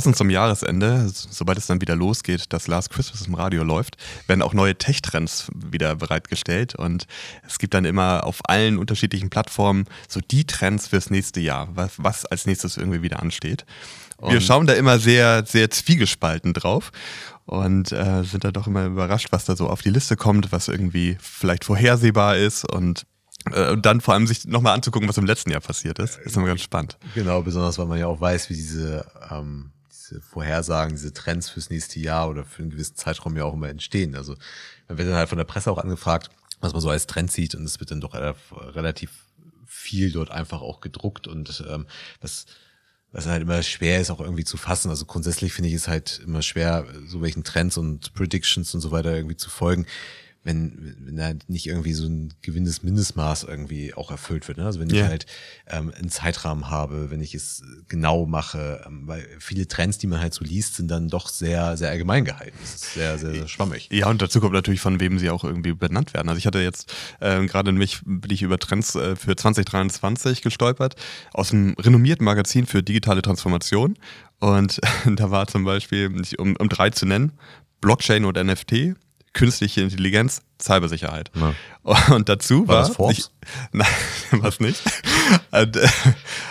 passend zum Jahresende, sobald es dann wieder losgeht, dass Last Christmas im Radio läuft, werden auch neue Tech-Trends wieder bereitgestellt. Und es gibt dann immer auf allen unterschiedlichen Plattformen so die Trends fürs nächste Jahr, was, was als nächstes irgendwie wieder ansteht. Und wir schauen da immer sehr, sehr zwiegespalten drauf und äh, sind da doch immer überrascht, was da so auf die Liste kommt, was irgendwie vielleicht vorhersehbar ist und äh, und dann vor allem sich nochmal anzugucken, was im letzten Jahr passiert ist, ist immer ganz spannend. Genau, besonders weil man ja auch weiß, wie diese, ähm, diese Vorhersagen, diese Trends fürs nächste Jahr oder für einen gewissen Zeitraum ja auch immer entstehen. Also man wird dann halt von der Presse auch angefragt, was man so als Trend sieht und es wird dann doch relativ viel dort einfach auch gedruckt und ähm, das was halt immer schwer ist, auch irgendwie zu fassen. Also grundsätzlich finde ich es halt immer schwer, so welchen Trends und Predictions und so weiter irgendwie zu folgen wenn, wenn da nicht irgendwie so ein gewinnendes Mindestmaß irgendwie auch erfüllt wird. Ne? Also wenn yeah. ich halt ähm, einen Zeitrahmen habe, wenn ich es genau mache, ähm, weil viele Trends, die man halt so liest, sind dann doch sehr, sehr allgemein gehalten. Das ist sehr, sehr, sehr schwammig. Ja, und dazu kommt natürlich, von wem sie auch irgendwie benannt werden. Also ich hatte jetzt äh, gerade mich bin ich über Trends äh, für 2023 gestolpert aus einem renommierten Magazin für digitale Transformation. Und da war zum Beispiel, um, um drei zu nennen, Blockchain und NFT, künstliche Intelligenz, Cybersicherheit. Ja. Und dazu war, war das Forbes? Ich, nein, was nicht. und, äh,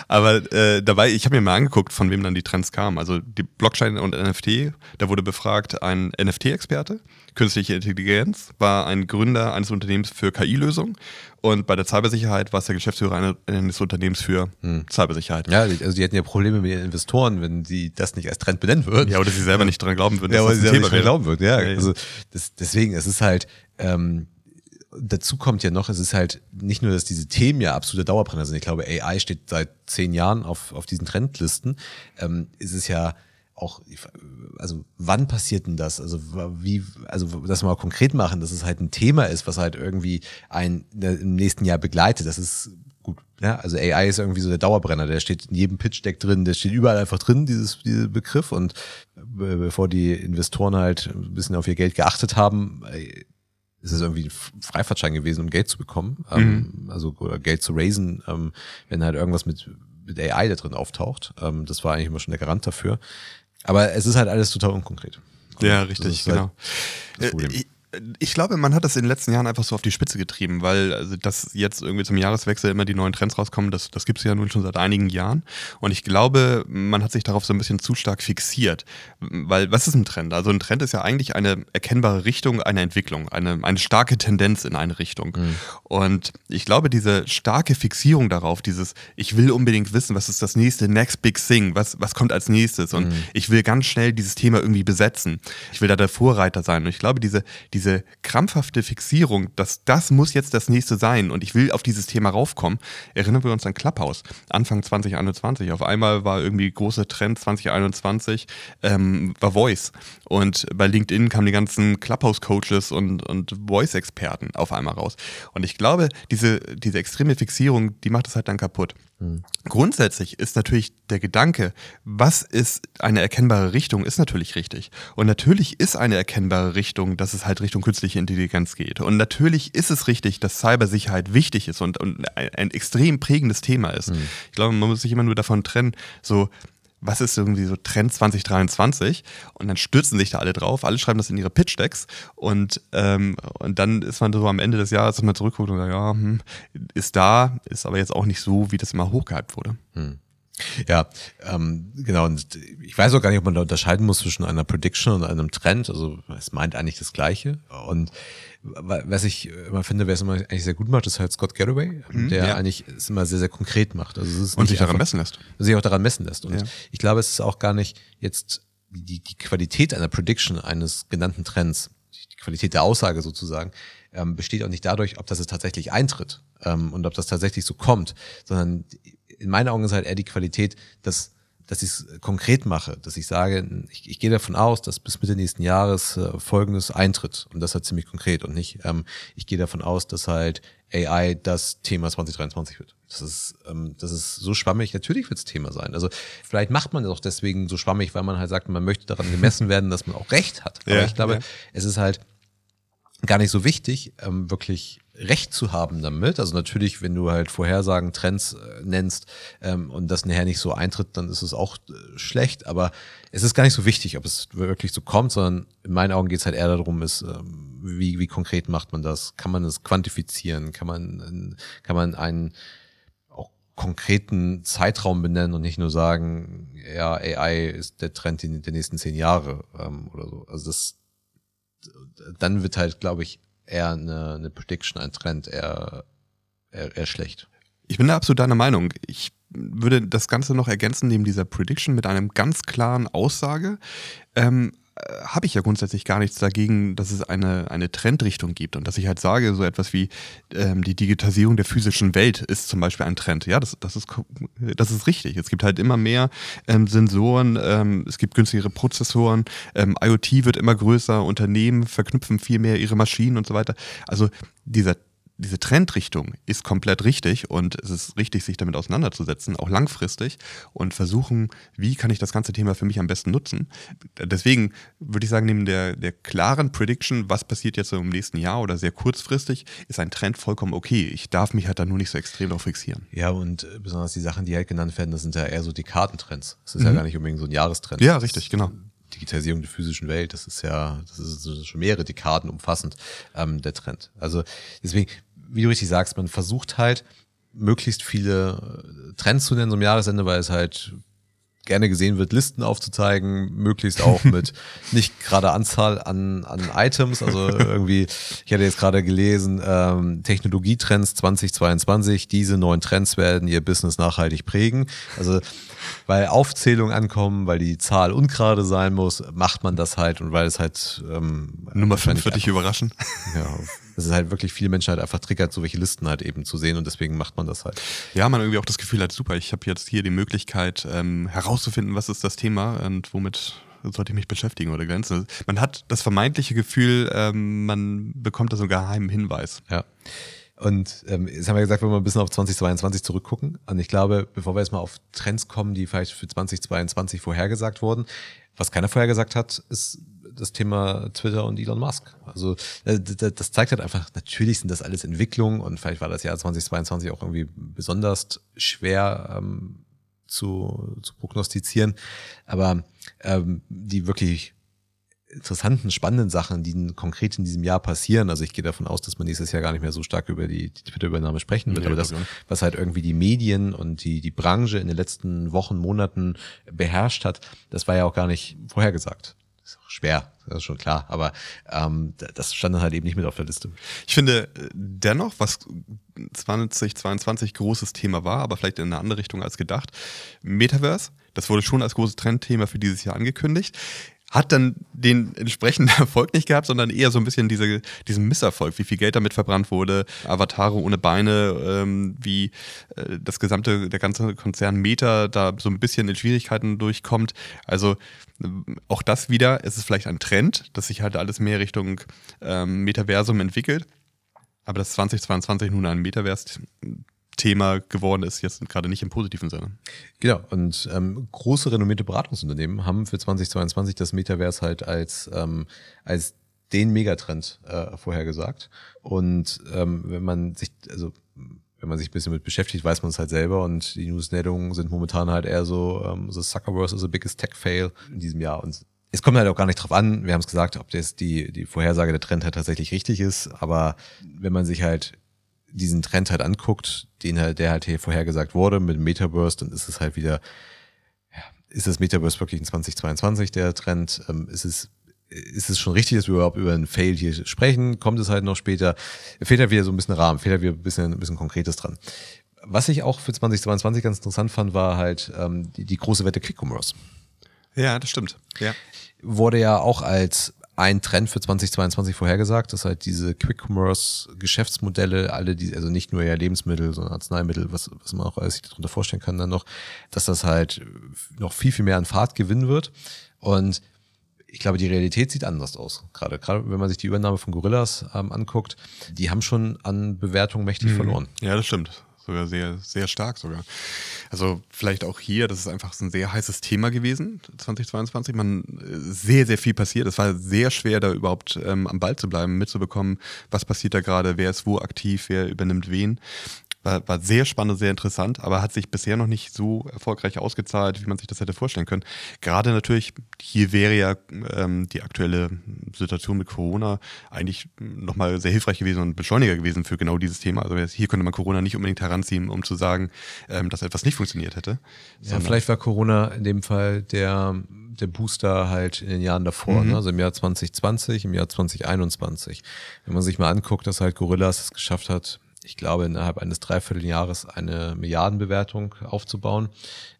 aber äh, dabei, ich habe mir mal angeguckt, von wem dann die Trends kamen. Also die Blockchain und NFT, da wurde befragt ein NFT-Experte, künstliche Intelligenz, war ein Gründer eines Unternehmens für KI-Lösungen und bei der Cybersicherheit war es der Geschäftsführer eines Unternehmens für hm. Cybersicherheit. Ja, also die hätten ja Probleme mit den Investoren, wenn sie das nicht als Trend benennen würden. Ja, oder sie selber nicht dran glauben würden. Ja, oder sie selber nicht dran glauben würden, ja. Also das, deswegen, es ist halt, ähm, dazu kommt ja noch, es ist halt nicht nur, dass diese Themen ja absolute Dauerbrenner sind. Ich glaube, AI steht seit zehn Jahren auf, auf diesen Trendlisten. Ähm, es ist ja auch, also wann passiert denn das? Also wie, also das mal konkret machen, dass es halt ein Thema ist, was halt irgendwie ein ne, im nächsten Jahr begleitet. Das ist gut. Ja, also AI ist irgendwie so der Dauerbrenner. Der steht in jedem Pitch Deck drin, der steht überall einfach drin, dieses, dieser Begriff. Und bevor die Investoren halt ein bisschen auf ihr Geld geachtet haben, äh, ist es irgendwie ein Freifahrtschein gewesen, um Geld zu bekommen, ähm, mhm. also oder Geld zu raisen, ähm, wenn halt irgendwas mit, mit AI da drin auftaucht. Ähm, das war eigentlich immer schon der Garant dafür. Aber es ist halt alles total unkonkret. Ja, richtig, halt genau. Ich glaube, man hat das in den letzten Jahren einfach so auf die Spitze getrieben, weil also, dass jetzt irgendwie zum Jahreswechsel immer die neuen Trends rauskommen, das, das gibt es ja nun schon seit einigen Jahren. Und ich glaube, man hat sich darauf so ein bisschen zu stark fixiert. Weil, was ist ein Trend? Also ein Trend ist ja eigentlich eine erkennbare Richtung einer Entwicklung, eine, eine starke Tendenz in eine Richtung. Mhm. Und ich glaube, diese starke Fixierung darauf, dieses, ich will unbedingt wissen, was ist das nächste Next Big Thing, was, was kommt als nächstes? Und mhm. ich will ganz schnell dieses Thema irgendwie besetzen. Ich will da der Vorreiter sein. Und ich glaube, diese, diese diese krampfhafte Fixierung, dass das muss jetzt das nächste sein und ich will auf dieses Thema raufkommen, erinnern wir uns an Clubhouse, Anfang 2021. Auf einmal war irgendwie großer Trend 2021, ähm, war Voice. Und bei LinkedIn kamen die ganzen Clubhouse-Coaches und, und Voice-Experten auf einmal raus. Und ich glaube, diese, diese extreme Fixierung, die macht es halt dann kaputt. Mhm. Grundsätzlich ist natürlich der Gedanke, was ist eine erkennbare Richtung, ist natürlich richtig. Und natürlich ist eine erkennbare Richtung, dass es halt Richtung künstliche Intelligenz geht. Und natürlich ist es richtig, dass Cybersicherheit wichtig ist und, und ein, ein extrem prägendes Thema ist. Mhm. Ich glaube, man muss sich immer nur davon trennen, so was ist irgendwie so Trend 2023 und dann stürzen sich da alle drauf, alle schreiben das in ihre Pitch-Decks und, ähm, und dann ist man so am Ende des Jahres, dass man zurückguckt und sagt, ja, hm, ist da, ist aber jetzt auch nicht so, wie das immer hochgehypt wurde. Hm. Ja, ähm, genau. Und ich weiß auch gar nicht, ob man da unterscheiden muss zwischen einer Prediction und einem Trend. Also es meint eigentlich das Gleiche. Und was ich immer finde, wer es immer eigentlich sehr gut macht, ist halt Scott Galloway, mhm, der ja. eigentlich es immer sehr, sehr konkret macht. Also und sich daran messen lässt. Sich auch daran messen lässt. Und ja. ich glaube, es ist auch gar nicht jetzt die, die Qualität einer Prediction eines genannten Trends, die Qualität der Aussage sozusagen, ähm, besteht auch nicht dadurch, ob das es tatsächlich eintritt ähm, und ob das tatsächlich so kommt, sondern in meinen Augen ist halt eher die Qualität, dass dass ich es konkret mache, dass ich sage, ich, ich gehe davon aus, dass bis Mitte nächsten Jahres äh, Folgendes eintritt. Und das halt ziemlich konkret und nicht, ähm, ich gehe davon aus, dass halt AI das Thema 2023 wird. Das ist, ähm, das ist so schwammig. Natürlich wird es Thema sein. Also vielleicht macht man das auch deswegen so schwammig, weil man halt sagt, man möchte daran gemessen werden, dass man auch recht hat. Aber ja, ich glaube, ja. es ist halt gar nicht so wichtig, ähm, wirklich Recht zu haben damit. Also natürlich, wenn du halt Vorhersagen, Trends äh, nennst ähm, und das nachher nicht so eintritt, dann ist es auch äh, schlecht. Aber es ist gar nicht so wichtig, ob es wirklich so kommt, sondern in meinen Augen geht es halt eher darum, ist, ähm, wie, wie konkret macht man das? Kann man es quantifizieren? Kann man, kann man einen auch konkreten Zeitraum benennen und nicht nur sagen, ja, AI ist der Trend in den nächsten zehn Jahre ähm, oder so. Also das, dann wird halt, glaube ich, eher eine, eine Prediction, ein Trend, eher, eher, eher schlecht. Ich bin da absolut deiner Meinung. Ich würde das Ganze noch ergänzen neben dieser Prediction mit einem ganz klaren Aussage. Ähm, äh, habe ich ja grundsätzlich gar nichts dagegen, dass es eine, eine Trendrichtung gibt und dass ich halt sage, so etwas wie ähm, die Digitalisierung der physischen Welt ist zum Beispiel ein Trend. Ja, das, das, ist, das ist richtig. Es gibt halt immer mehr ähm, Sensoren, ähm, es gibt günstigere Prozessoren, ähm, IoT wird immer größer, Unternehmen verknüpfen viel mehr ihre Maschinen und so weiter. Also dieser diese Trendrichtung ist komplett richtig und es ist richtig, sich damit auseinanderzusetzen, auch langfristig und versuchen, wie kann ich das ganze Thema für mich am besten nutzen. Deswegen würde ich sagen, neben der, der klaren Prediction, was passiert jetzt im nächsten Jahr oder sehr kurzfristig, ist ein Trend vollkommen okay. Ich darf mich halt da nur nicht so extrem darauf fixieren. Ja, und äh, besonders die Sachen, die halt genannt werden, das sind ja eher so die Kartentrends. Das ist mhm. ja gar nicht unbedingt so ein Jahrestrend. Ja, richtig, genau. Digitalisierung der physischen Welt, das ist ja, das ist schon mehrere Dekaden umfassend, ähm, der Trend. Also deswegen, wie du richtig sagst, man versucht halt, möglichst viele äh, Trends zu nennen, so im Jahresende, weil es halt gerne gesehen wird, Listen aufzuzeigen, möglichst auch mit nicht gerade Anzahl an, an Items. Also irgendwie, ich hatte jetzt gerade gelesen, ähm, Technologietrends 2022, diese neuen Trends werden ihr Business nachhaltig prägen. Also weil Aufzählungen ankommen, weil die Zahl ungerade sein muss, macht man das halt und weil es halt ähm, Nummer 5 wird dich überraschen. Ja, das ist halt wirklich viele Menschen halt einfach triggert, so welche Listen halt eben zu sehen und deswegen macht man das halt. Ja, man irgendwie auch das Gefühl hat, super, ich habe jetzt hier die Möglichkeit ähm, herauszufinden, was ist das Thema und womit sollte ich mich beschäftigen oder glänzen. Man hat das vermeintliche Gefühl, ähm, man bekommt da so einen geheimen Hinweis. Ja. Und ähm, jetzt haben wir gesagt, wenn wir ein bisschen auf 2022 zurückgucken. Und ich glaube, bevor wir jetzt mal auf Trends kommen, die vielleicht für 2022 vorhergesagt wurden, was keiner vorhergesagt hat, ist das Thema Twitter und Elon Musk. Also äh, das zeigt halt einfach, natürlich sind das alles Entwicklungen und vielleicht war das Jahr 2022 auch irgendwie besonders schwer ähm, zu, zu prognostizieren. Aber ähm, die wirklich interessanten, spannenden Sachen, die konkret in diesem Jahr passieren. Also ich gehe davon aus, dass man nächstes Jahr gar nicht mehr so stark über die, die Twitter-Übernahme sprechen wird, nee, aber das, was halt irgendwie die Medien und die, die Branche in den letzten Wochen, Monaten beherrscht hat, das war ja auch gar nicht vorhergesagt. Ist auch schwer, das ist schon klar, aber ähm, das stand dann halt eben nicht mit auf der Liste. Ich finde äh, dennoch, was 2022 großes Thema war, aber vielleicht in eine andere Richtung als gedacht, Metaverse, das wurde schon als großes Trendthema für dieses Jahr angekündigt hat dann den entsprechenden Erfolg nicht gehabt, sondern eher so ein bisschen diese, diesen Misserfolg, wie viel Geld damit verbrannt wurde, Avatare ohne Beine, ähm, wie äh, das gesamte, der ganze Konzern Meta da so ein bisschen in Schwierigkeiten durchkommt. Also äh, auch das wieder, es ist vielleicht ein Trend, dass sich halt alles mehr Richtung ähm, Metaversum entwickelt. Aber dass 2022 nun ein Metaverse Thema geworden ist, jetzt gerade nicht im positiven Sinne. Genau, und ähm, große renommierte Beratungsunternehmen haben für 2022 das Metaverse halt als, ähm, als den Megatrend äh, vorhergesagt. Und ähm, wenn man sich, also wenn man sich ein bisschen mit beschäftigt, weiß man es halt selber und die Newsmeldungen sind momentan halt eher so, ähm, so Zuckerverse is the biggest tech fail in diesem Jahr und es kommt halt auch gar nicht drauf an, wir haben es gesagt, ob das die, die Vorhersage der Trend halt tatsächlich richtig ist, aber wenn man sich halt diesen Trend halt anguckt, den halt, der halt hier vorhergesagt wurde mit Metaverse, dann ist es halt wieder, ja, ist das Metaverse wirklich in 2022 der Trend? Ähm, ist es ist es schon richtig, dass wir überhaupt über einen Fail hier sprechen? Kommt es halt noch später? Fehlt halt wieder so ein bisschen Rahmen, fehlt halt wieder ein bisschen, ein bisschen Konkretes dran. Was ich auch für 2022 ganz interessant fand, war halt ähm, die, die große Wette Quick Commerce. Ja, das stimmt. Ja. Wurde ja auch als ein Trend für 2022 vorhergesagt, dass halt diese Quick-Commerce-Geschäftsmodelle, alle die, also nicht nur ja Lebensmittel, sondern Arzneimittel, was, was man auch alles sich darunter vorstellen kann, dann noch, dass das halt noch viel, viel mehr an Fahrt gewinnen wird. Und ich glaube, die Realität sieht anders aus. Gerade, gerade wenn man sich die Übernahme von Gorillas ähm, anguckt, die haben schon an Bewertung mächtig mhm. verloren. Ja, das stimmt sogar sehr, sehr stark sogar. Also vielleicht auch hier, das ist einfach ein sehr heißes Thema gewesen, 2022. Man äh, sehr, sehr viel passiert. Es war sehr schwer, da überhaupt ähm, am Ball zu bleiben, mitzubekommen, was passiert da gerade, wer ist wo aktiv, wer übernimmt wen. War, war sehr spannend, sehr interessant, aber hat sich bisher noch nicht so erfolgreich ausgezahlt, wie man sich das hätte vorstellen können. Gerade natürlich, hier wäre ja ähm, die aktuelle Situation mit Corona eigentlich nochmal sehr hilfreich gewesen und Beschleuniger gewesen für genau dieses Thema. Also hier könnte man Corona nicht unbedingt heranziehen, um zu sagen, ähm, dass etwas nicht funktioniert hätte. Ja, vielleicht war Corona in dem Fall der der Booster halt in den Jahren davor, mhm. ne? also im Jahr 2020, im Jahr 2021. Wenn man sich mal anguckt, dass halt Gorillas es geschafft hat, ich glaube, innerhalb eines Dreivierteljahres eine Milliardenbewertung aufzubauen,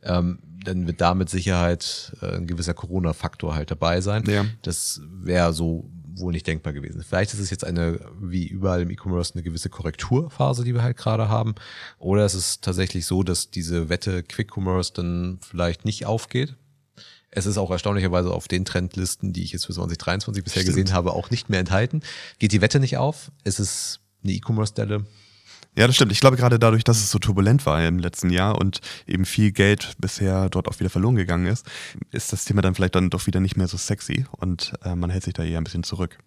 ähm, dann wird da mit Sicherheit äh, ein gewisser Corona-Faktor halt dabei sein. Ja. Das wäre so wohl nicht denkbar gewesen. Vielleicht ist es jetzt eine, wie überall im E-Commerce, eine gewisse Korrekturphase, die wir halt gerade haben. Oder es ist tatsächlich so, dass diese Wette Quick Commerce dann vielleicht nicht aufgeht. Es ist auch erstaunlicherweise auf den Trendlisten, die ich jetzt für 2023 bisher Stimmt. gesehen habe, auch nicht mehr enthalten. Geht die Wette nicht auf? Es ist eine E-Commerce-Stelle. Ja, das stimmt. Ich glaube gerade dadurch, dass es so turbulent war im letzten Jahr und eben viel Geld bisher dort auch wieder verloren gegangen ist, ist das Thema dann vielleicht dann doch wieder nicht mehr so sexy und äh, man hält sich da eher ein bisschen zurück.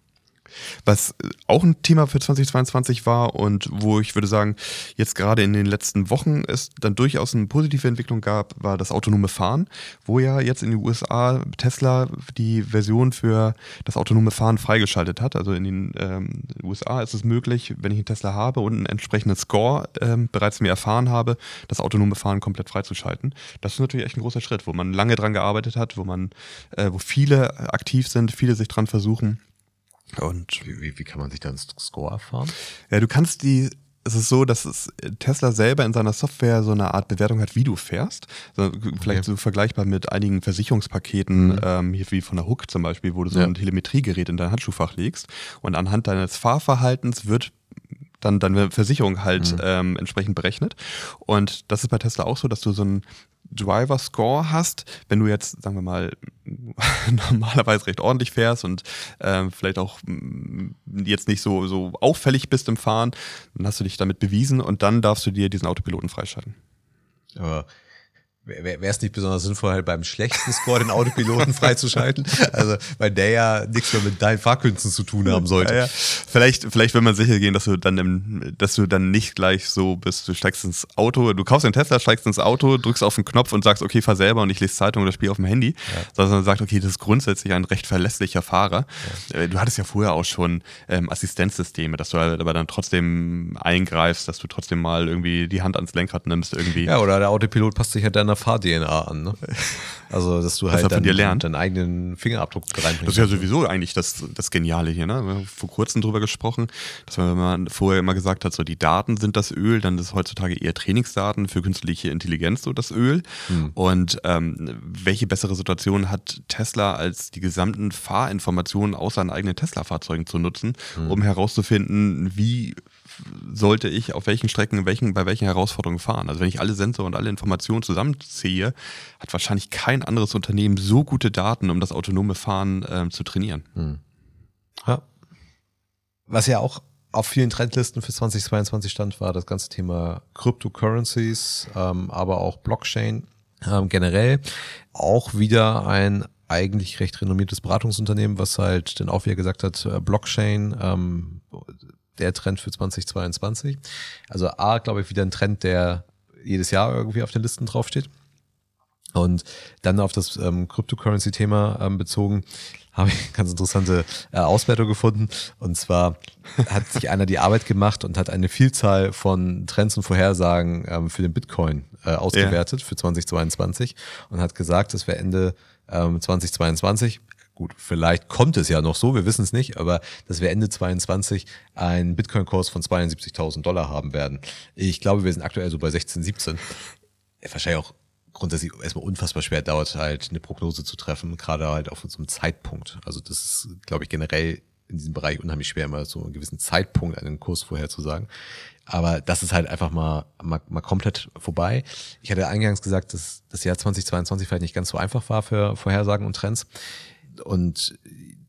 Was auch ein Thema für 2022 war und wo ich würde sagen, jetzt gerade in den letzten Wochen es dann durchaus eine positive Entwicklung gab, war das autonome Fahren, wo ja jetzt in den USA Tesla die Version für das autonome Fahren freigeschaltet hat. Also in den ähm, USA ist es möglich, wenn ich einen Tesla habe und einen entsprechenden Score ähm, bereits mir erfahren habe, das autonome Fahren komplett freizuschalten. Das ist natürlich echt ein großer Schritt, wo man lange dran gearbeitet hat, wo man, äh, wo viele aktiv sind, viele sich dran versuchen. Und wie, wie, wie kann man sich da einen Score erfahren? Ja, du kannst die es ist so, dass es Tesla selber in seiner Software so eine Art Bewertung hat, wie du fährst. Also vielleicht okay. so vergleichbar mit einigen Versicherungspaketen, mhm. ähm, hier wie von der Hook zum Beispiel, wo du so ja. ein Telemetriegerät in dein Handschuhfach legst und anhand deines Fahrverhaltens wird dann deine Versicherung halt mhm. ähm, entsprechend berechnet. Und das ist bei Tesla auch so, dass du so ein Driver Score hast, wenn du jetzt, sagen wir mal, normalerweise recht ordentlich fährst und äh, vielleicht auch mm, jetzt nicht so, so auffällig bist im Fahren, dann hast du dich damit bewiesen und dann darfst du dir diesen Autopiloten freischalten. Aber Wäre es nicht besonders sinnvoll, halt beim schlechtesten Score den Autopiloten freizuschalten? Also, weil der ja nichts mehr mit deinen Fahrkünsten zu tun haben sollte. Ja, ja. Vielleicht, vielleicht will man sicher gehen, dass du dann im, dass du dann nicht gleich so bist, du steigst ins Auto, du kaufst den Tesla, steigst ins Auto, drückst auf den Knopf und sagst, okay, fahr selber und ich lese Zeitung oder spiele auf dem Handy. Ja. Sondern man sagt, okay, das ist grundsätzlich ein recht verlässlicher Fahrer. Ja. Äh, du hattest ja vorher auch schon ähm, Assistenzsysteme, dass du aber dann trotzdem eingreifst, dass du trotzdem mal irgendwie die Hand ans Lenkrad nimmst irgendwie. Ja, oder der Autopilot passt sich ja halt deiner Fahr-DNA an. Ne? Also, dass du halt dann, deinen eigenen Fingerabdruck reinbringst. Das ist ja sowieso eigentlich das, das Geniale hier. Ne? Wir haben vor kurzem drüber gesprochen, dass man, wenn man vorher immer gesagt hat, so die Daten sind das Öl, dann ist heutzutage eher Trainingsdaten für künstliche Intelligenz so das Öl. Hm. Und ähm, welche bessere Situation hat Tesla, als die gesamten Fahrinformationen aus seinen eigenen Tesla-Fahrzeugen zu nutzen, hm. um herauszufinden, wie sollte ich auf welchen Strecken welchen, bei welchen Herausforderungen fahren. Also wenn ich alle Sensor und alle Informationen zusammenziehe, hat wahrscheinlich kein anderes Unternehmen so gute Daten, um das autonome Fahren ähm, zu trainieren. Hm. Ja. Was ja auch auf vielen Trendlisten für 2022 stand, war das ganze Thema Cryptocurrencies, ähm, aber auch Blockchain ähm, generell. Auch wieder ein eigentlich recht renommiertes Beratungsunternehmen, was halt dann auch wieder gesagt hat, äh, Blockchain ähm, der Trend für 2022. Also A, glaube ich, wieder ein Trend, der jedes Jahr irgendwie auf den Listen draufsteht. Und dann auf das ähm, Cryptocurrency-Thema ähm, bezogen, habe ich eine ganz interessante äh, Auswertung gefunden. Und zwar hat sich einer die Arbeit gemacht und hat eine Vielzahl von Trends und Vorhersagen ähm, für den Bitcoin äh, ausgewertet yeah. für 2022 und hat gesagt, dass wir Ende ähm, 2022 Gut, vielleicht kommt es ja noch so, wir wissen es nicht, aber dass wir Ende 22 einen Bitcoin-Kurs von 72.000 Dollar haben werden. Ich glaube, wir sind aktuell so bei 16, 17. Wahrscheinlich auch grundsätzlich erstmal unfassbar schwer dauert halt eine Prognose zu treffen, gerade halt auf einem Zeitpunkt. Also das ist, glaube ich, generell in diesem Bereich unheimlich schwer, mal so einen gewissen Zeitpunkt einen Kurs vorherzusagen. Aber das ist halt einfach mal, mal, mal komplett vorbei. Ich hatte eingangs gesagt, dass das Jahr 2022 vielleicht nicht ganz so einfach war für Vorhersagen und Trends und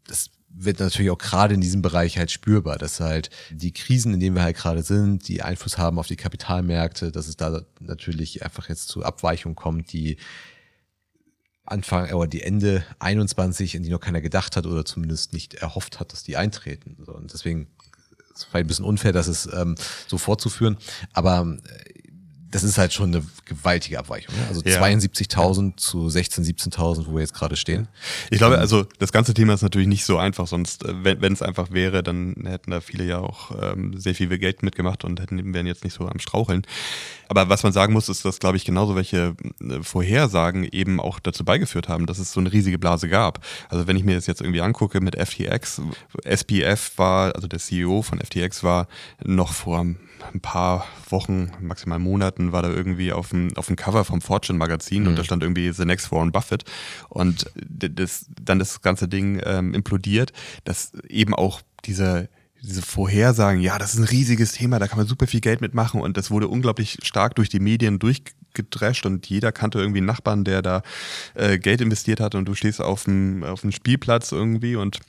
das wird natürlich auch gerade in diesem Bereich halt spürbar, dass halt die Krisen, in denen wir halt gerade sind, die Einfluss haben auf die Kapitalmärkte, dass es da natürlich einfach jetzt zu Abweichungen kommt, die Anfang oder die Ende 21, in die noch keiner gedacht hat oder zumindest nicht erhofft hat, dass die eintreten. Und deswegen ist es vielleicht ein bisschen unfair, das ist ähm, so fortzuführen. Aber äh, das ist halt schon eine gewaltige Abweichung. Ne? Also ja. 72.000 zu 16.000, 17.000, wo wir jetzt gerade stehen. Ich glaube, also das ganze Thema ist natürlich nicht so einfach, sonst, äh, wenn es einfach wäre, dann hätten da viele ja auch ähm, sehr viel Geld mitgemacht und hätten, wären jetzt nicht so am Straucheln. Aber was man sagen muss, ist, dass, glaube ich, genauso welche äh, Vorhersagen eben auch dazu beigeführt haben, dass es so eine riesige Blase gab. Also wenn ich mir das jetzt irgendwie angucke mit FTX, SPF war, also der CEO von FTX war noch vor ein paar Wochen, maximal Monaten, war da irgendwie auf dem, auf dem Cover vom Fortune Magazin mhm. und da stand irgendwie The Next Warren Buffett und das, dann das ganze Ding ähm, implodiert, dass eben auch diese diese Vorhersagen, ja, das ist ein riesiges Thema, da kann man super viel Geld mitmachen und das wurde unglaublich stark durch die Medien durchgedrescht und jeder kannte irgendwie einen Nachbarn, der da äh, Geld investiert hat und du stehst auf dem, auf dem Spielplatz irgendwie und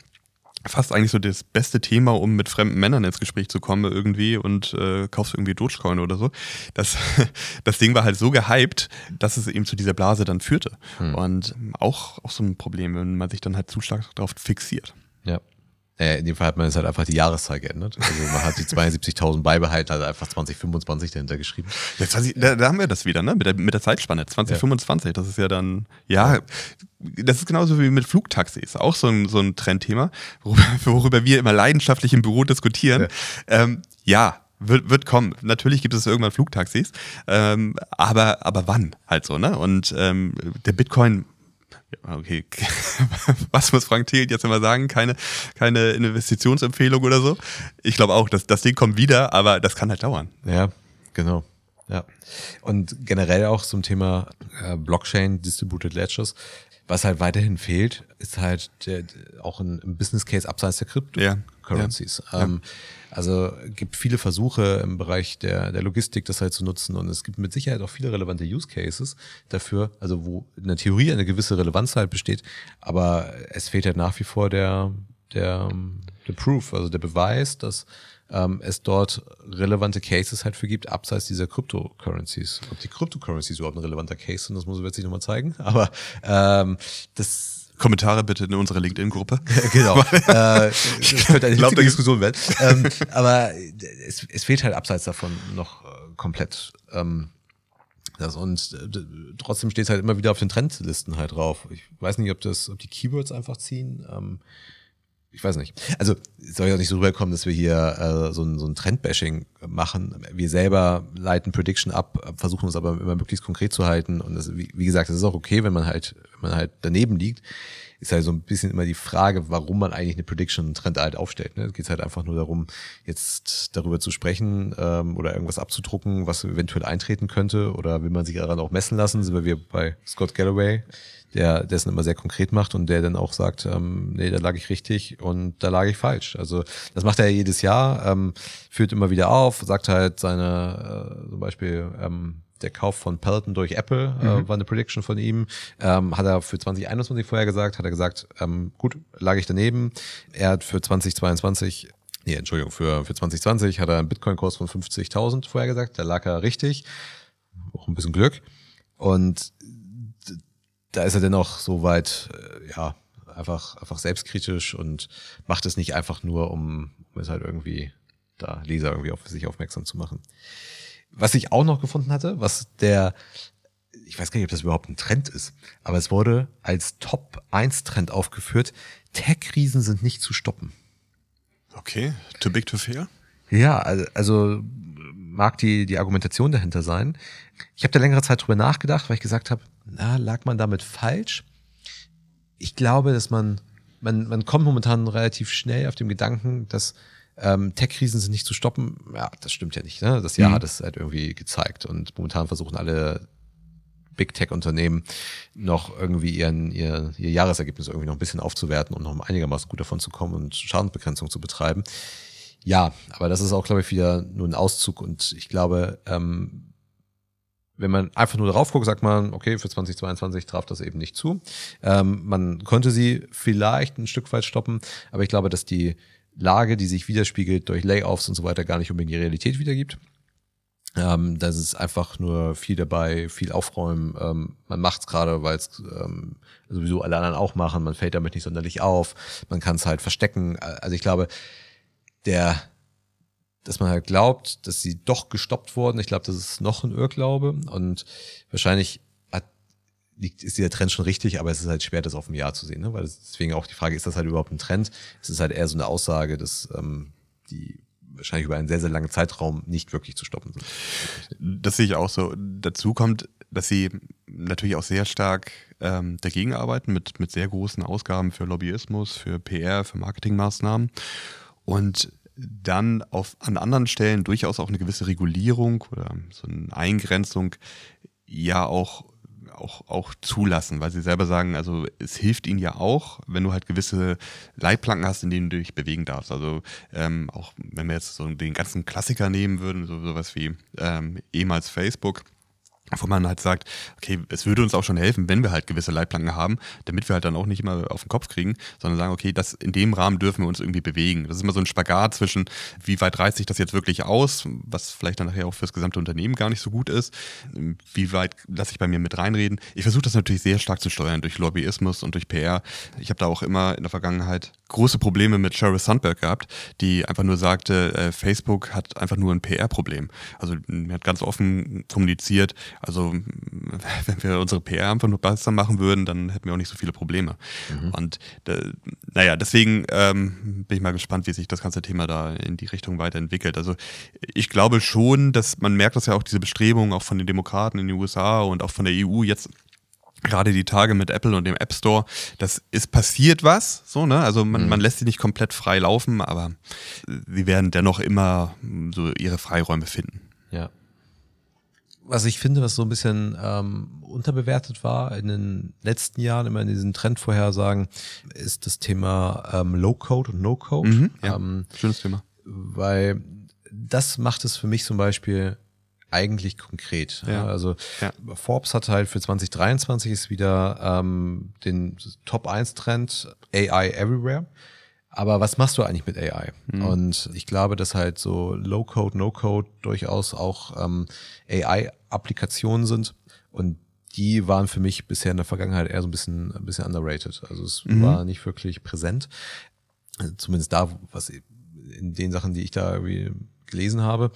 fast eigentlich so das beste Thema, um mit fremden Männern ins Gespräch zu kommen irgendwie und äh, kaufst irgendwie Dogecoin oder so. Das, das Ding war halt so gehypt, dass es eben zu dieser Blase dann führte. Hm. Und auch, auch so ein Problem, wenn man sich dann halt zu stark darauf fixiert. Ja. Äh, in dem Fall hat man jetzt halt einfach die Jahreszahl geändert. Also man hat die 72.000 beibehalten, hat einfach 2025 dahinter geschrieben. Ja, 20, da, da, haben wir das wieder, ne? Mit der, mit der Zeitspanne. 2025, ja. das ist ja dann, ja, das ist genauso wie mit Flugtaxis. Auch so ein, so ein Trendthema, worüber, worüber wir immer leidenschaftlich im Büro diskutieren. Ja, ähm, ja wird, wird kommen. Natürlich gibt es irgendwann Flugtaxis, ähm, aber, aber wann halt so, ne? Und ähm, der Bitcoin okay, was muss Frank Thiel jetzt immer sagen? Keine, keine Investitionsempfehlung oder so. Ich glaube auch, dass das Ding kommt wieder, aber das kann halt dauern. Ja, genau. Ja. Und generell auch zum Thema äh, Blockchain, Distributed Ledgers. Was halt weiterhin fehlt, ist halt der, auch ein, Business Case abseits der Cryptocurrencies. Ja. Ähm, ja. Also gibt viele Versuche im Bereich der, der Logistik, das halt zu nutzen. Und es gibt mit Sicherheit auch viele relevante Use Cases dafür, also wo in der Theorie eine gewisse Relevanz halt besteht, aber es fehlt halt nach wie vor der, der, der Proof, also der Beweis, dass ähm, es dort relevante Cases halt für gibt, abseits dieser Cryptocurrencies. Ob die Cryptocurrencies überhaupt ein relevanter Case sind, das muss ich jetzt nicht nochmal zeigen. Aber ähm, das Kommentare bitte in unserer LinkedIn-Gruppe. genau. äh, das könnte eine glaub, Diskussion werden. ähm, aber es, es fehlt halt abseits davon noch äh, komplett. Ähm, das und äh, trotzdem steht es halt immer wieder auf den Trendlisten halt drauf. Ich weiß nicht, ob das, ob die Keywords einfach ziehen. Ähm, ich weiß nicht. Also soll ja nicht so rüberkommen, dass wir hier äh, so ein, so ein Trendbashing machen. Wir selber leiten Prediction ab, versuchen uns aber immer möglichst konkret zu halten. Und das, wie, wie gesagt, das ist auch okay, wenn man halt, wenn man halt daneben liegt. Ist halt so ein bisschen immer die Frage, warum man eigentlich eine Prediction, Trend halt aufstellt. Ne? Es geht halt einfach nur darum, jetzt darüber zu sprechen ähm, oder irgendwas abzudrucken, was eventuell eintreten könnte. Oder will man sich daran auch messen lassen? Sind wir bei Scott Galloway der dessen immer sehr konkret macht und der dann auch sagt, ähm, nee, da lag ich richtig und da lag ich falsch. Also das macht er jedes Jahr, ähm, führt immer wieder auf, sagt halt seine, äh, zum Beispiel, ähm, der Kauf von Peloton durch Apple äh, mhm. war eine Prediction von ihm. Ähm, hat er für 2021 vorher gesagt, hat er gesagt, ähm, gut, lag ich daneben. Er hat für 2022 Nee, Entschuldigung, für, für 2020 hat er einen Bitcoin-Kurs von 50.000 vorher gesagt, da lag er richtig. Auch ein bisschen Glück. Und da ist er dennoch so weit, äh, ja, einfach, einfach selbstkritisch und macht es nicht einfach nur, um, um es halt irgendwie da Leser irgendwie auf sich aufmerksam zu machen. Was ich auch noch gefunden hatte, was der, ich weiß gar nicht, ob das überhaupt ein Trend ist, aber es wurde als Top 1 Trend aufgeführt, Tech-Krisen sind nicht zu stoppen. Okay, too big to fail? Ja, also mag die, die Argumentation dahinter sein. Ich habe da längere Zeit drüber nachgedacht, weil ich gesagt habe, na, lag man damit falsch? Ich glaube, dass man, man, man kommt momentan relativ schnell auf dem Gedanken, dass ähm, Tech-Krisen sind nicht zu stoppen. Ja, das stimmt ja nicht. Ne? Das Jahr mhm. hat es halt irgendwie gezeigt und momentan versuchen alle Big Tech-Unternehmen noch irgendwie ihren, ihr, ihr Jahresergebnis irgendwie noch ein bisschen aufzuwerten, um noch einigermaßen gut davon zu kommen und Schadensbegrenzung zu betreiben. Ja, aber das ist auch, glaube ich, wieder nur ein Auszug und ich glaube, ähm, wenn man einfach nur darauf guckt, sagt man, okay, für 2022 traf das eben nicht zu. Ähm, man konnte sie vielleicht ein Stück weit stoppen, aber ich glaube, dass die Lage, die sich widerspiegelt durch Layoffs und so weiter, gar nicht unbedingt die Realität wiedergibt. Ähm, das ist einfach nur viel dabei, viel aufräumen. Ähm, man macht es gerade, weil es ähm, sowieso alle anderen auch machen. Man fällt damit nicht sonderlich auf. Man kann es halt verstecken. Also ich glaube, der dass man halt glaubt, dass sie doch gestoppt wurden. Ich glaube, das ist noch ein Irrglaube und wahrscheinlich liegt, ist dieser Trend schon richtig, aber es ist halt schwer, das auf dem Jahr zu sehen, ne? weil deswegen auch die Frage, ist das halt überhaupt ein Trend? Es ist halt eher so eine Aussage, dass ähm, die wahrscheinlich über einen sehr, sehr langen Zeitraum nicht wirklich zu stoppen sind. Das sehe ich auch so. Dazu kommt, dass sie natürlich auch sehr stark ähm, dagegen arbeiten, mit, mit sehr großen Ausgaben für Lobbyismus, für PR, für Marketingmaßnahmen. Und dann auf, an anderen Stellen durchaus auch eine gewisse Regulierung oder so eine Eingrenzung ja auch, auch, auch zulassen, weil sie selber sagen, also es hilft ihnen ja auch, wenn du halt gewisse Leitplanken hast, in denen du dich bewegen darfst. Also ähm, auch wenn wir jetzt so den ganzen Klassiker nehmen würden, so sowas wie ähm, ehemals Facebook, wo man halt sagt, okay, es würde uns auch schon helfen, wenn wir halt gewisse Leitplanken haben, damit wir halt dann auch nicht immer auf den Kopf kriegen, sondern sagen, okay, das, in dem Rahmen dürfen wir uns irgendwie bewegen. Das ist immer so ein Spagat zwischen, wie weit reißt sich das jetzt wirklich aus, was vielleicht dann nachher auch fürs gesamte Unternehmen gar nicht so gut ist, wie weit lasse ich bei mir mit reinreden. Ich versuche das natürlich sehr stark zu steuern durch Lobbyismus und durch PR. Ich habe da auch immer in der Vergangenheit große Probleme mit Sheryl Sandberg gehabt, die einfach nur sagte, äh, Facebook hat einfach nur ein PR-Problem. Also er hat ganz offen kommuniziert, also wenn wir unsere PR einfach nur besser machen würden, dann hätten wir auch nicht so viele Probleme. Mhm. Und äh, naja, deswegen ähm, bin ich mal gespannt, wie sich das ganze Thema da in die Richtung weiterentwickelt. Also ich glaube schon, dass man merkt, dass ja auch diese Bestrebungen auch von den Demokraten in den USA und auch von der EU jetzt gerade die Tage mit Apple und dem App Store, das ist passiert was, so, ne? Also man, mhm. man lässt sie nicht komplett frei laufen, aber sie werden dennoch immer so ihre Freiräume finden. Ja. Was ich finde, was so ein bisschen ähm, unterbewertet war in den letzten Jahren, immer in diesen Trendvorhersagen, ist das Thema ähm, Low-Code und No-Code. Mhm, ja, ähm, schönes Thema. Weil das macht es für mich zum Beispiel eigentlich konkret. Ja. Also ja. Forbes hat halt für 2023 ist wieder ähm, den Top 1 Trend AI Everywhere. Aber was machst du eigentlich mit AI? Mhm. Und ich glaube, dass halt so Low-Code, No-Code durchaus auch ähm, AI-Applikationen sind. Und die waren für mich bisher in der Vergangenheit eher so ein bisschen, ein bisschen underrated. Also es mhm. war nicht wirklich präsent. Also zumindest da, was in den Sachen, die ich da irgendwie gelesen habe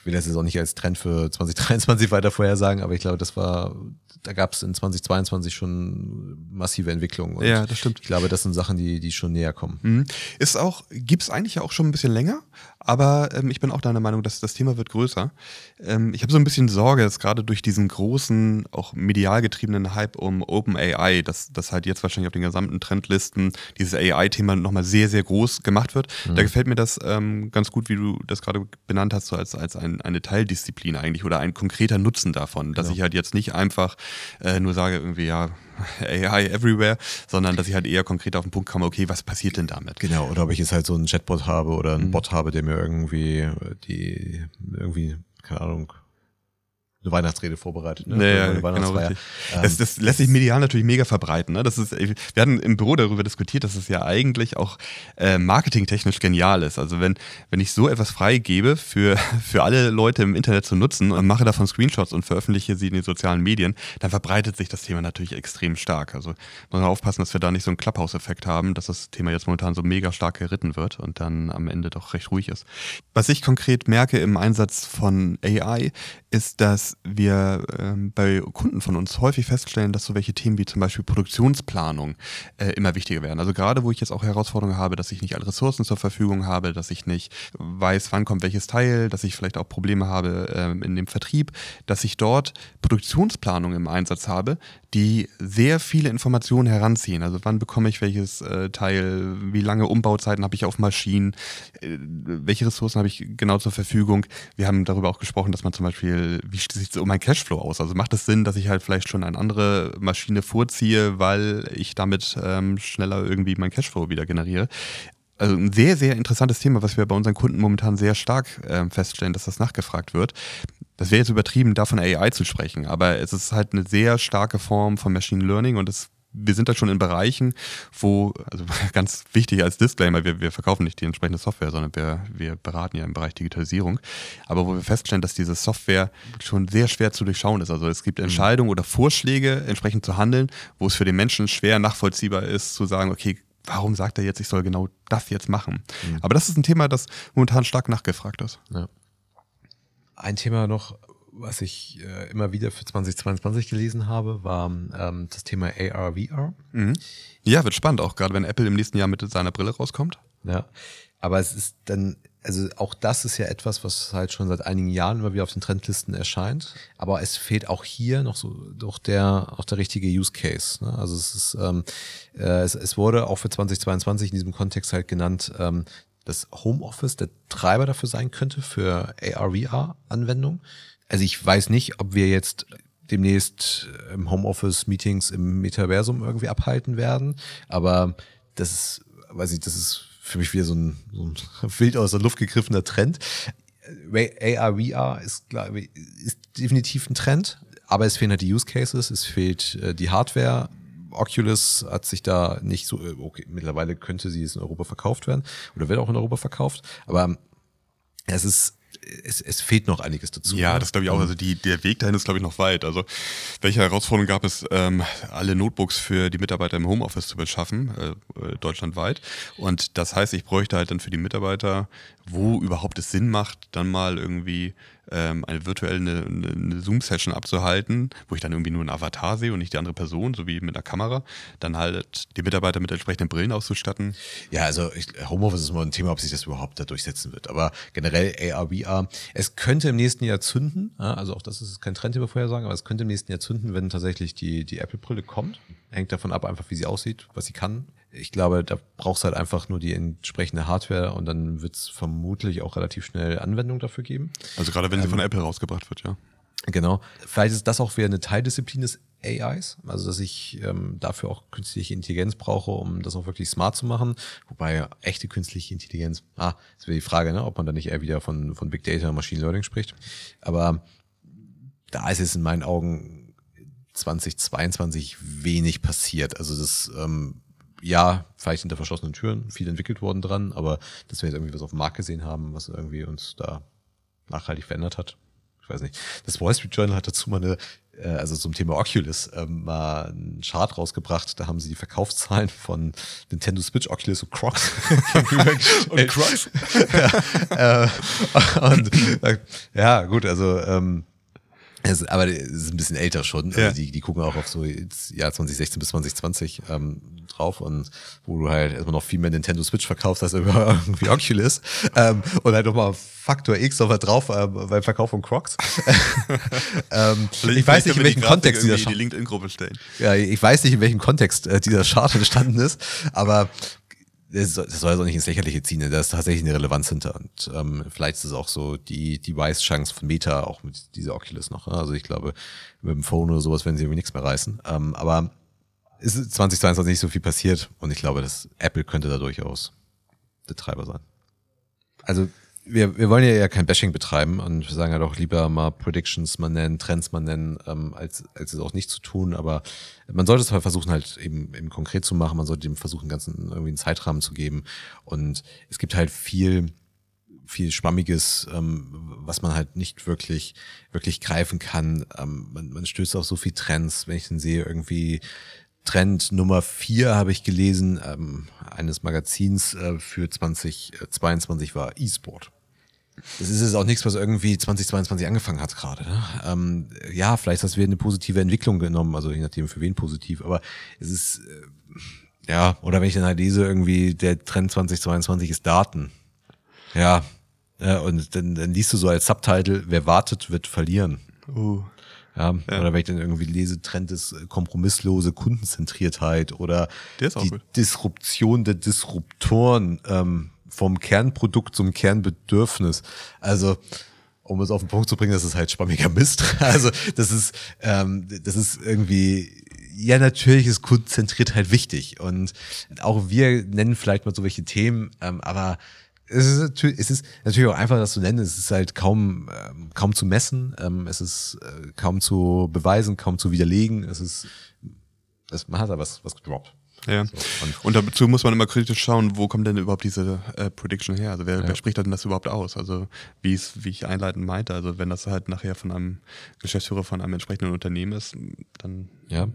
ich will das jetzt auch nicht als Trend für 2023 weiter vorhersagen, aber ich glaube, das war, da gab es in 2022 schon massive Entwicklungen. Und ja, das stimmt. Ich glaube, das sind Sachen, die, die schon näher kommen. Mhm. Ist auch, gibt es eigentlich auch schon ein bisschen länger, aber ähm, ich bin auch deiner Meinung, dass das Thema wird größer. Ähm, ich habe so ein bisschen Sorge, dass gerade durch diesen großen, auch medial getriebenen Hype um OpenAI, dass das halt jetzt wahrscheinlich auf den gesamten Trendlisten dieses AI-Thema nochmal sehr, sehr groß gemacht wird. Mhm. Da gefällt mir das ähm, ganz gut, wie du das gerade benannt hast, so als, als ein, eine Teildisziplin eigentlich oder ein konkreter Nutzen davon, dass genau. ich halt jetzt nicht einfach äh, nur sage, irgendwie, ja, AI everywhere, sondern dass ich halt eher konkret auf den Punkt komme, okay, was passiert denn damit? Genau, oder ob ich jetzt halt so einen Chatbot habe oder einen mhm. Bot habe, der mir irgendwie die irgendwie, keine Ahnung, eine Weihnachtsrede vorbereitet. Ne? Ja, ja genau, richtig. Ähm, das, das lässt sich medial natürlich mega verbreiten. Ne? Das ist, wir hatten im Büro darüber diskutiert, dass es ja eigentlich auch äh, marketingtechnisch genial ist. Also wenn, wenn ich so etwas freigebe für, für alle Leute im Internet zu nutzen und mache davon Screenshots und veröffentliche sie in den sozialen Medien, dann verbreitet sich das Thema natürlich extrem stark. Also muss man aufpassen, dass wir da nicht so einen Clubhouse-Effekt haben, dass das Thema jetzt momentan so mega stark geritten wird und dann am Ende doch recht ruhig ist. Was ich konkret merke im Einsatz von AI, ist, dass wir ähm, bei Kunden von uns häufig feststellen, dass so welche Themen wie zum Beispiel Produktionsplanung äh, immer wichtiger werden. Also gerade wo ich jetzt auch Herausforderungen habe, dass ich nicht alle Ressourcen zur Verfügung habe, dass ich nicht weiß, wann kommt welches Teil, dass ich vielleicht auch Probleme habe ähm, in dem Vertrieb, dass ich dort Produktionsplanung im Einsatz habe, die sehr viele Informationen heranziehen. Also wann bekomme ich welches äh, Teil, wie lange Umbauzeiten habe ich auf Maschinen, äh, welche Ressourcen habe ich genau zur Verfügung. Wir haben darüber auch gesprochen, dass man zum Beispiel, wie sieht um mein Cashflow aus? Also macht es Sinn, dass ich halt vielleicht schon eine andere Maschine vorziehe, weil ich damit ähm, schneller irgendwie mein Cashflow wieder generiere? also ein sehr, sehr interessantes Thema, was wir bei unseren Kunden momentan sehr stark äh, feststellen, dass das nachgefragt wird. das wäre jetzt übertrieben, davon AI zu sprechen, aber es ist halt eine sehr starke Form von Machine Learning und es wir sind da schon in Bereichen, wo, also ganz wichtig als Disclaimer, wir, wir verkaufen nicht die entsprechende Software, sondern wir, wir beraten ja im Bereich Digitalisierung, aber wo wir feststellen, dass diese Software schon sehr schwer zu durchschauen ist. Also es gibt mhm. Entscheidungen oder Vorschläge, entsprechend zu handeln, wo es für den Menschen schwer nachvollziehbar ist, zu sagen, okay, warum sagt er jetzt, ich soll genau das jetzt machen? Mhm. Aber das ist ein Thema, das momentan stark nachgefragt ist. Ja. Ein Thema noch, was ich äh, immer wieder für 2022 gelesen habe, war ähm, das Thema AR, VR. Mhm. Ja, wird spannend, auch gerade wenn Apple im nächsten Jahr mit seiner Brille rauskommt. Ja, aber es ist dann, also auch das ist ja etwas, was halt schon seit einigen Jahren immer wieder auf den Trendlisten erscheint. Aber es fehlt auch hier noch so doch der auch der richtige Use Case. Ne? Also es ist, ähm, äh, es, es wurde auch für 2022 in diesem Kontext halt genannt, ähm, dass Homeoffice der Treiber dafür sein könnte für AR-VR-Anwendungen. Also ich weiß nicht, ob wir jetzt demnächst im Homeoffice Meetings im Metaversum irgendwie abhalten werden, aber das ist, weiß ich, das ist für mich wieder so ein, so ein wild aus der Luft gegriffener Trend. AR, VR ist, ich, ist definitiv ein Trend, aber es fehlen halt die Use Cases, es fehlt äh, die Hardware. Oculus hat sich da nicht so, äh, okay, mittlerweile könnte sie es in Europa verkauft werden oder wird auch in Europa verkauft, aber es ist es, es fehlt noch einiges dazu. Ja, ne? das glaube ich auch. Also die, der Weg dahin ist, glaube ich, noch weit. Also welche Herausforderungen gab es, ähm, alle Notebooks für die Mitarbeiter im Homeoffice zu beschaffen, äh, äh, deutschlandweit. Und das heißt, ich bräuchte halt dann für die Mitarbeiter, wo überhaupt es Sinn macht, dann mal irgendwie ähm, eine virtuelle eine, eine Zoom-Session abzuhalten, wo ich dann irgendwie nur einen Avatar sehe und nicht die andere Person, so wie mit einer Kamera, dann halt die Mitarbeiter mit entsprechenden Brillen auszustatten. Ja, also ich, Homeoffice ist immer ein Thema, ob sich das überhaupt da durchsetzen wird. Aber generell AR, VR, es könnte im nächsten Jahr zünden, also auch das ist kein Trend, den wir vorher sagen, aber es könnte im nächsten Jahr zünden, wenn tatsächlich die, die Apple-Brille kommt. Hängt davon ab, einfach wie sie aussieht, was sie kann ich glaube, da brauchst du halt einfach nur die entsprechende Hardware und dann wird es vermutlich auch relativ schnell Anwendung dafür geben. Also gerade wenn sie ähm, von Apple rausgebracht wird, ja. Genau. Vielleicht ist das auch wieder eine Teildisziplin des AIs, also dass ich ähm, dafür auch künstliche Intelligenz brauche, um das auch wirklich smart zu machen. Wobei echte künstliche Intelligenz, ah, das wäre die Frage, ne, ob man da nicht eher wieder von, von Big Data und Machine Learning spricht. Aber da ist es in meinen Augen 2022 wenig passiert. Also das ähm, ja, vielleicht hinter verschlossenen Türen viel entwickelt worden dran, aber dass wir jetzt irgendwie was auf dem Markt gesehen haben, was irgendwie uns da nachhaltig verändert hat. Ich weiß nicht. Das Wall Street Journal hat dazu mal eine, äh, also zum Thema Oculus, ähm, mal einen Chart rausgebracht. Da haben sie die Verkaufszahlen von Nintendo Switch, Oculus und Crocs und Crocs. ja, äh, und, äh, ja, gut, also ähm, es, aber es ist ein bisschen älter schon. Also die, die gucken auch auf so Jahr 2016 bis 2020 ähm, drauf und wo du halt erstmal noch viel mehr Nintendo Switch verkaufst als irgendwie Oculus ähm, und halt nochmal Faktor X noch drauf äh, beim Verkauf von Crocs. ähm, ich weiß nicht, in welchem Kontext dieser die LinkedIn-Gruppe stellen. Ja, ich weiß nicht, in welchem Kontext äh, dieser Chart entstanden ist, aber das soll, das soll also nicht ins Lächerliche ziehen, ne? da ist tatsächlich eine Relevanz hinter. Und ähm, vielleicht ist es auch so die, die Wise-Chance von Meta auch mit dieser Oculus noch. Ne? Also ich glaube, mit dem Phone oder sowas werden sie irgendwie nichts mehr reißen. Ähm, aber ist 2022 nicht so viel passiert und ich glaube, dass Apple könnte da durchaus der Treiber sein. Also wir, wir wollen ja eher kein Bashing betreiben und wir sagen ja doch lieber mal Predictions mal nennen, Trends mal nennen, ähm, als, als es auch nicht zu tun. Aber man sollte es halt versuchen, halt eben, eben konkret zu machen. Man sollte dem versuchen, ganzen irgendwie einen Zeitrahmen zu geben. Und es gibt halt viel, viel Schwammiges, ähm, was man halt nicht wirklich, wirklich greifen kann. Ähm, man, man stößt auf so viel Trends, wenn ich dann sehe, irgendwie Trend Nummer vier habe ich gelesen, ähm, eines Magazins äh, für 2022 war E-Sport. Das ist jetzt auch nichts, was irgendwie 2022 angefangen hat gerade. Ne? Ähm, ja, vielleicht hast du eine positive Entwicklung genommen, also je nachdem für wen positiv, aber es ist, äh, ja, oder wenn ich dann halt lese, irgendwie der Trend 2022 ist Daten. Ja, ja und dann, dann liest du so als Subtitle, wer wartet, wird verlieren. Uh. Ja, ja. Oder wenn ich dann irgendwie lese, Trend ist äh, kompromisslose Kundenzentriertheit oder die gut. Disruption der Disruptoren ähm, vom Kernprodukt zum Kernbedürfnis. Also um es auf den Punkt zu bringen, das ist halt spammiger Mist. Also das ist, ähm, das ist irgendwie ja, natürlich ist Kundenzentriertheit wichtig und auch wir nennen vielleicht mal so welche Themen, ähm, aber es ist, natürlich, es ist natürlich auch einfach, das zu nennen. Es ist halt kaum, ähm, kaum zu messen. Ähm, es ist äh, kaum zu beweisen, kaum zu widerlegen. Es ist, es, man hat da was, was gedroppt. Ja. So, und, und, dazu muss man immer kritisch schauen, wo kommt denn überhaupt diese äh, Prediction her? Also wer, ja. wer spricht denn das überhaupt aus? Also wie es, wie ich einleitend meinte, also wenn das halt nachher von einem Geschäftsführer von einem entsprechenden Unternehmen ist, dann. Ja.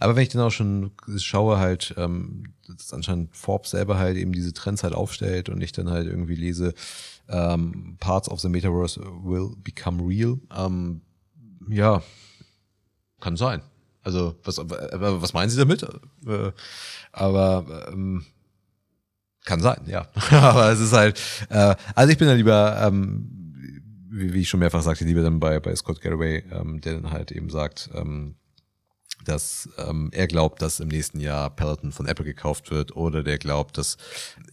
Aber wenn ich dann auch schon schaue, halt, ähm, dass anscheinend Forbes selber halt eben diese Trends halt aufstellt und ich dann halt irgendwie lese, ähm, Parts of the Metaverse will become real. Ähm, ja, kann sein. Also, was, was meinen Sie damit? Äh, aber ähm, kann sein, ja. aber es ist halt, äh, also ich bin ja lieber, ähm, wie, wie ich schon mehrfach sagte, lieber dann bei, bei Scott Garraway, ähm, der dann halt eben sagt, ähm, dass ähm, er glaubt, dass im nächsten Jahr Peloton von Apple gekauft wird oder der glaubt, dass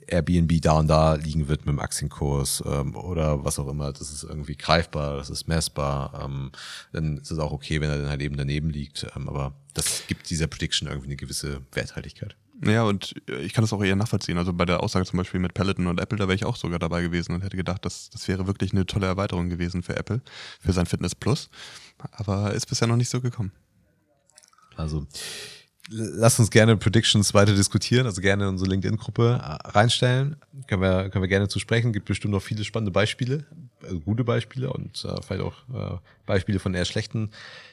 Airbnb da und da liegen wird mit dem Aktienkurs ähm, oder was auch immer. Das ist irgendwie greifbar, das ist messbar. Ähm, dann ist es auch okay, wenn er dann halt eben daneben liegt. Ähm, aber das gibt dieser Prediction irgendwie eine gewisse Werthaltigkeit. Ja, und ich kann das auch eher nachvollziehen. Also bei der Aussage zum Beispiel mit Peloton und Apple, da wäre ich auch sogar dabei gewesen und hätte gedacht, das, das wäre wirklich eine tolle Erweiterung gewesen für Apple, für sein Fitness Plus. Aber ist bisher noch nicht so gekommen. Also lass uns gerne Predictions weiter diskutieren, also gerne in unsere LinkedIn-Gruppe äh, reinstellen. Können wir, können wir gerne zu sprechen. Gibt bestimmt noch viele spannende Beispiele, also gute Beispiele und äh, vielleicht auch äh, Beispiele von eher schlechten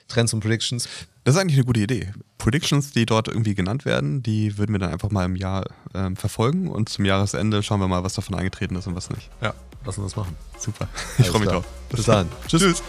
Trends und Predictions. Das ist eigentlich eine gute Idee. Predictions, die dort irgendwie genannt werden, die würden wir dann einfach mal im Jahr ähm, verfolgen und zum Jahresende schauen wir mal, was davon eingetreten ist und was nicht. Ja, lass uns das machen. Super. Ich freue mich drauf. Bis dann. Tschüss. Tschüss.